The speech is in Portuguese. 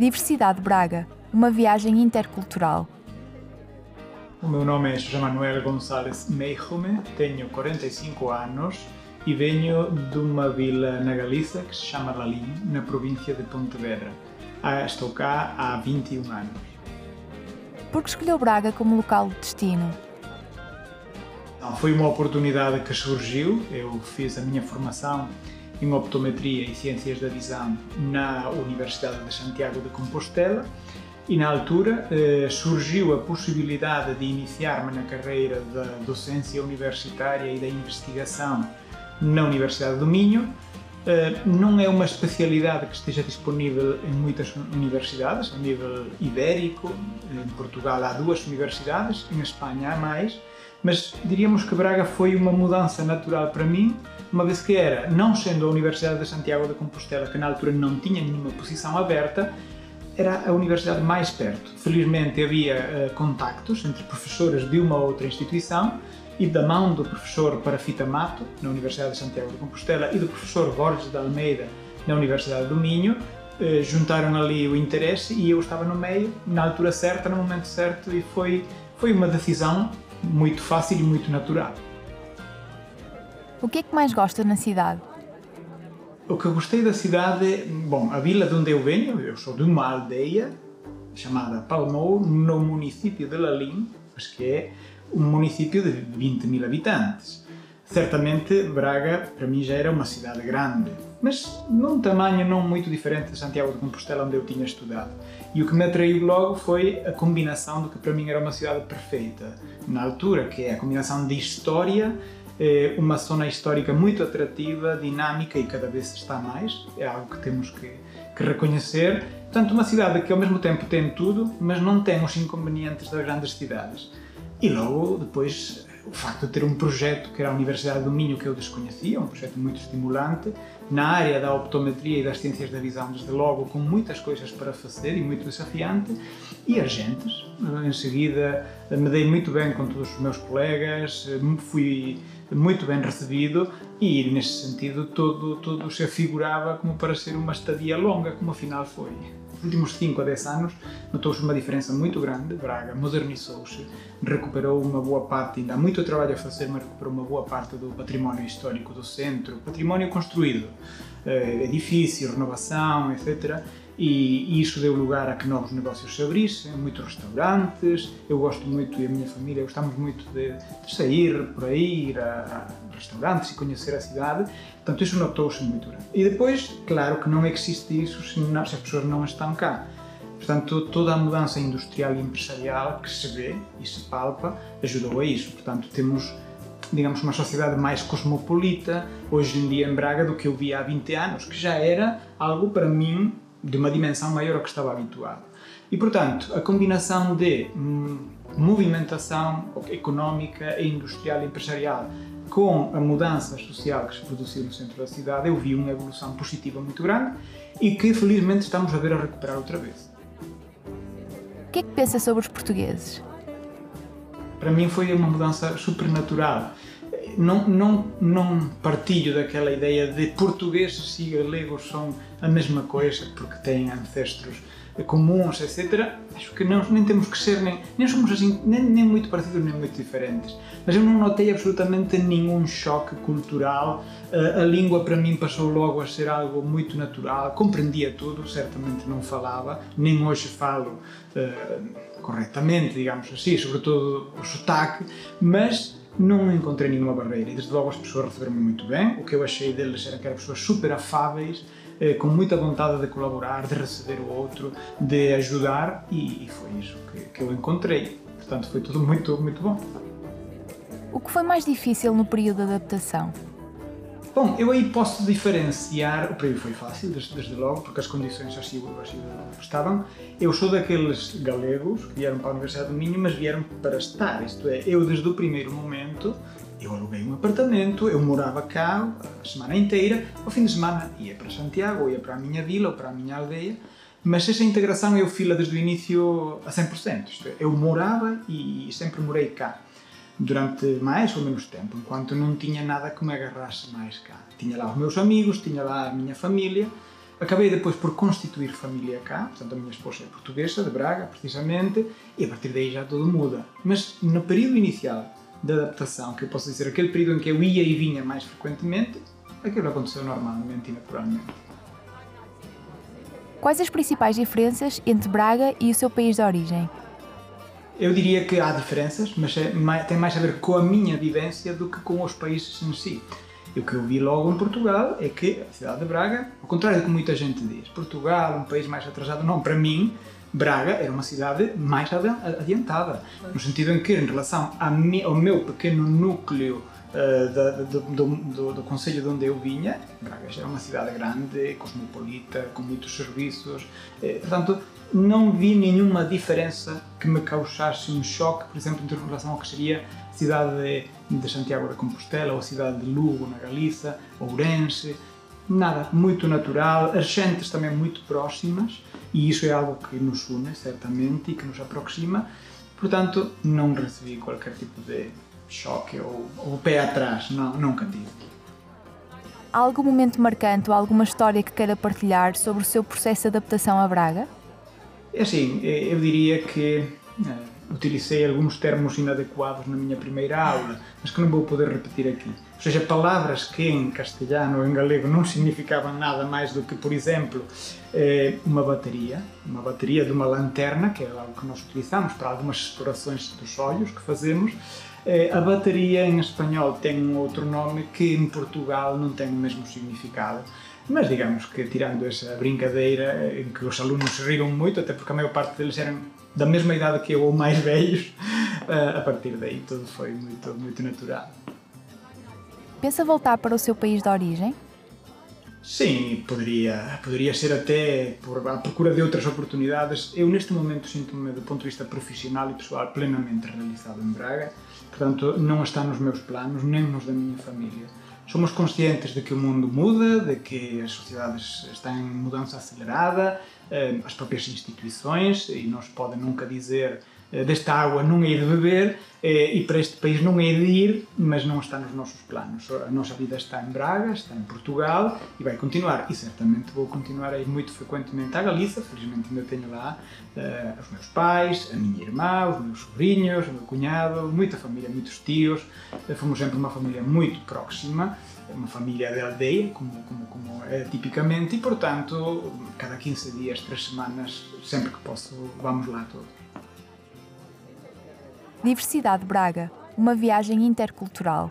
Diversidade Braga, uma viagem intercultural. O meu nome é José Manuel Gonçalves Meijome, tenho 45 anos e venho de uma vila na Galiza que se chama Lalim, na província de Pontevedra. Ah, estou cá há 21 anos. Por que escolheu Braga como local de destino? Foi uma oportunidade que surgiu. Eu fiz a minha formação em optometria e ciências da visão na Universidade de Santiago de Compostela e na altura eh, surgiu a possibilidade de iniciar-me na carreira da docência universitária e da investigação na Universidade do Minho. Eh, não é uma especialidade que esteja disponível em muitas universidades, a nível ibérico. Em Portugal há duas universidades, em Espanha há mais, mas diríamos que Braga foi uma mudança natural para mim, uma vez que era, não sendo a Universidade de Santiago de Compostela, que na altura não tinha nenhuma posição aberta, era a universidade mais perto. Felizmente havia uh, contactos entre professores de uma ou outra instituição e da mão do professor Parafita Mato, na Universidade de Santiago de Compostela, e do professor Borges de Almeida, na Universidade do Minho, uh, juntaram ali o interesse e eu estava no meio, na altura certa, no momento certo, e foi, foi uma decisão muito fácil e muito natural. O que é que mais gosta na cidade? O que eu gostei da cidade, bom, a vila de onde eu venho, eu sou de uma aldeia chamada Palmou, no município de Lalim, mas que é um município de 20 mil habitantes. Certamente Braga para mim já era uma cidade grande, mas num tamanho não muito diferente de Santiago de Compostela, onde eu tinha estudado. E o que me atraiu logo foi a combinação do que para mim era uma cidade perfeita na altura, que é a combinação de história, eh, uma zona histórica muito atrativa, dinâmica e cada vez está mais, é algo que temos que, que reconhecer. Portanto, uma cidade que ao mesmo tempo tem tudo, mas não tem os inconvenientes das grandes cidades. E logo depois o facto de ter um projeto que era a Universidade do Minho que eu desconhecia, um projeto muito estimulante, na área da optometria e das ciências da visão, desde logo, com muitas coisas para fazer e muito desafiante, e as gentes. Em seguida, me dei muito bem com todos os meus colegas, fui muito bem recebido e, nesse sentido, todo, todo se afigurava como para ser uma estadia longa, como afinal foi nos últimos 5 a 10 anos notou-se uma diferença muito grande. Braga modernizou-se, recuperou uma boa parte, ainda há muito trabalho a fazer, mas recuperou uma boa parte do património histórico do centro, património construído, eh, edifício, renovação, etc. E isso deu lugar a que novos negócios se abrissem, muitos restaurantes. Eu gosto muito, e a minha família, gostamos muito de, de sair por aí, ir a, a restaurantes e conhecer a cidade. Portanto, isso notou-se muito grande. E depois, claro que não existe isso se, não, se as pessoas não estão cá. Portanto, toda a mudança industrial e empresarial que se vê e se palpa ajudou a isso. Portanto, temos, digamos, uma sociedade mais cosmopolita hoje em dia em Braga do que eu via há 20 anos, que já era algo para mim de uma dimensão maior ao que estava habituado. E, portanto, a combinação de hum, movimentação económica e industrial e empresarial com a mudança social que se produziu no centro da cidade, eu vi uma evolução positiva muito grande e que felizmente estamos a ver a recuperar outra vez. O que é que pensa sobre os portugueses? Para mim foi uma mudança supernatural. Não, não, não partilho daquela ideia de portugueses e galegos são a mesma coisa porque têm ancestros comuns, etc. Acho que não, nem temos que ser, nem, nem somos assim, nem, nem muito parecidos, nem muito diferentes. Mas eu não notei absolutamente nenhum choque cultural. Uh, a língua para mim passou logo a ser algo muito natural. Compreendia tudo, certamente não falava, nem hoje falo uh, corretamente, digamos assim, sobretudo o sotaque, mas não encontrei nenhuma barreira e desde logo as pessoas receberam-me muito bem. O que eu achei deles era que eram pessoas super afáveis, eh, com muita vontade de colaborar, de receber o outro, de ajudar e, foi isso que, que, eu encontrei. Portanto, foi tudo muito, muito bom. O que foi mais difícil no período de adaptação? Bom, eu aí posso diferenciar. O período foi fácil, desde, desde logo, porque as condições assim, estavam. Eu sou daqueles galegos que vieram para a Universidade do Minho, mas vieram para estar. Isto é, eu desde o primeiro momento eu aluguei um apartamento, eu morava cá a semana inteira, ao fim de semana ia para Santiago, ia para a minha vila ou para a minha aldeia, mas essa integração eu fiz desde o início a 100%. Isto é, eu morava e sempre morei cá, durante mais ou menos tempo, enquanto não tinha nada que me agarrasse mais cá. Tinha lá os meus amigos, tinha lá a minha família, Acabei depois por constituir família cá, portanto a minha esposa é portuguesa, de Braga, precisamente, e a partir daí já tudo muda. Mas no período inicial da adaptação, que eu posso dizer, aquele período em que eu ia e vinha mais frequentemente, aquilo aconteceu normalmente e naturalmente. Quais as principais diferenças entre Braga e o seu país de origem? Eu diria que há diferenças, mas é tem mais a ver com a minha vivência do que com os países em si. E o que eu vi logo em Portugal é que a cidade de Braga, ao contrário do que muita gente diz, Portugal, um país mais atrasado, não, para mim, Braga era uma cidade mais adiantada, no sentido em que, em relação ao meu pequeno núcleo uh, do, do, do, do concelho de onde eu vinha, Braga era uma cidade grande, cosmopolita, com muitos serviços, eh, portanto, não vi nenhuma diferença que me causasse um choque, por exemplo, em relação ao que seria a cidade de, de Santiago de Compostela ou a cidade de Lugo, na Galiza, Ourense, nada, muito natural, as gentes também muito próximas e isso é algo que nos une, certamente, e que nos aproxima, portanto, não recebi qualquer tipo de choque ou, ou pé atrás, não, nunca tive. Há algum momento marcante ou alguma história que queira partilhar sobre o seu processo de adaptação a Braga? É assim, eu diria que uh, utilizei alguns termos inadequados na minha primeira aula, mas que não vou poder repetir aqui. Ou seja, palavras que em castelhano ou em galego não significavam nada mais do que, por exemplo, eh, uma bateria, uma bateria de uma lanterna, que é algo que nós utilizamos para algumas explorações dos olhos que fazemos. Eh, a bateria em espanhol tem um outro nome que em Portugal não tem o mesmo significado. Mas digamos que tirando essa brincadeira em que os alunos se riram muito, até porque a maior parte deles eram da mesma idade que eu ou mais velhos, eh, a partir daí tudo foi muito, muito natural. Pensa voltar para o seu país de origem? Sim, poderia, poderia ser até por a procura de outras oportunidades. Eu neste momento sinto-me do ponto de vista profissional e pessoal plenamente realizado em Braga, portanto não está nos meus planos nem nos da minha família somos conscientes de que o mundo muda, de que as sociedades estão em mudança acelerada, eh, as próprias instituições, e não se nunca dizer desta água não hei de beber eh, e para este país não hei de ir, mas não está nos nossos planos. A nossa vida está em Braga, está em Portugal e vai continuar. E certamente vou continuar a ir muito frequentemente à Galiza, felizmente ainda tenho lá uh, os meus pais, a minha irmã, os meus sobrinhos, o meu cunhado, muita família, muitos tios. Fomos sempre uma família muito próxima uma família de aldeia, como, como, como é tipicamente, e portanto, cada 15 dias, 3 semanas, sempre que posso, vamos lá todos. Diversidade Braga, uma viagem intercultural.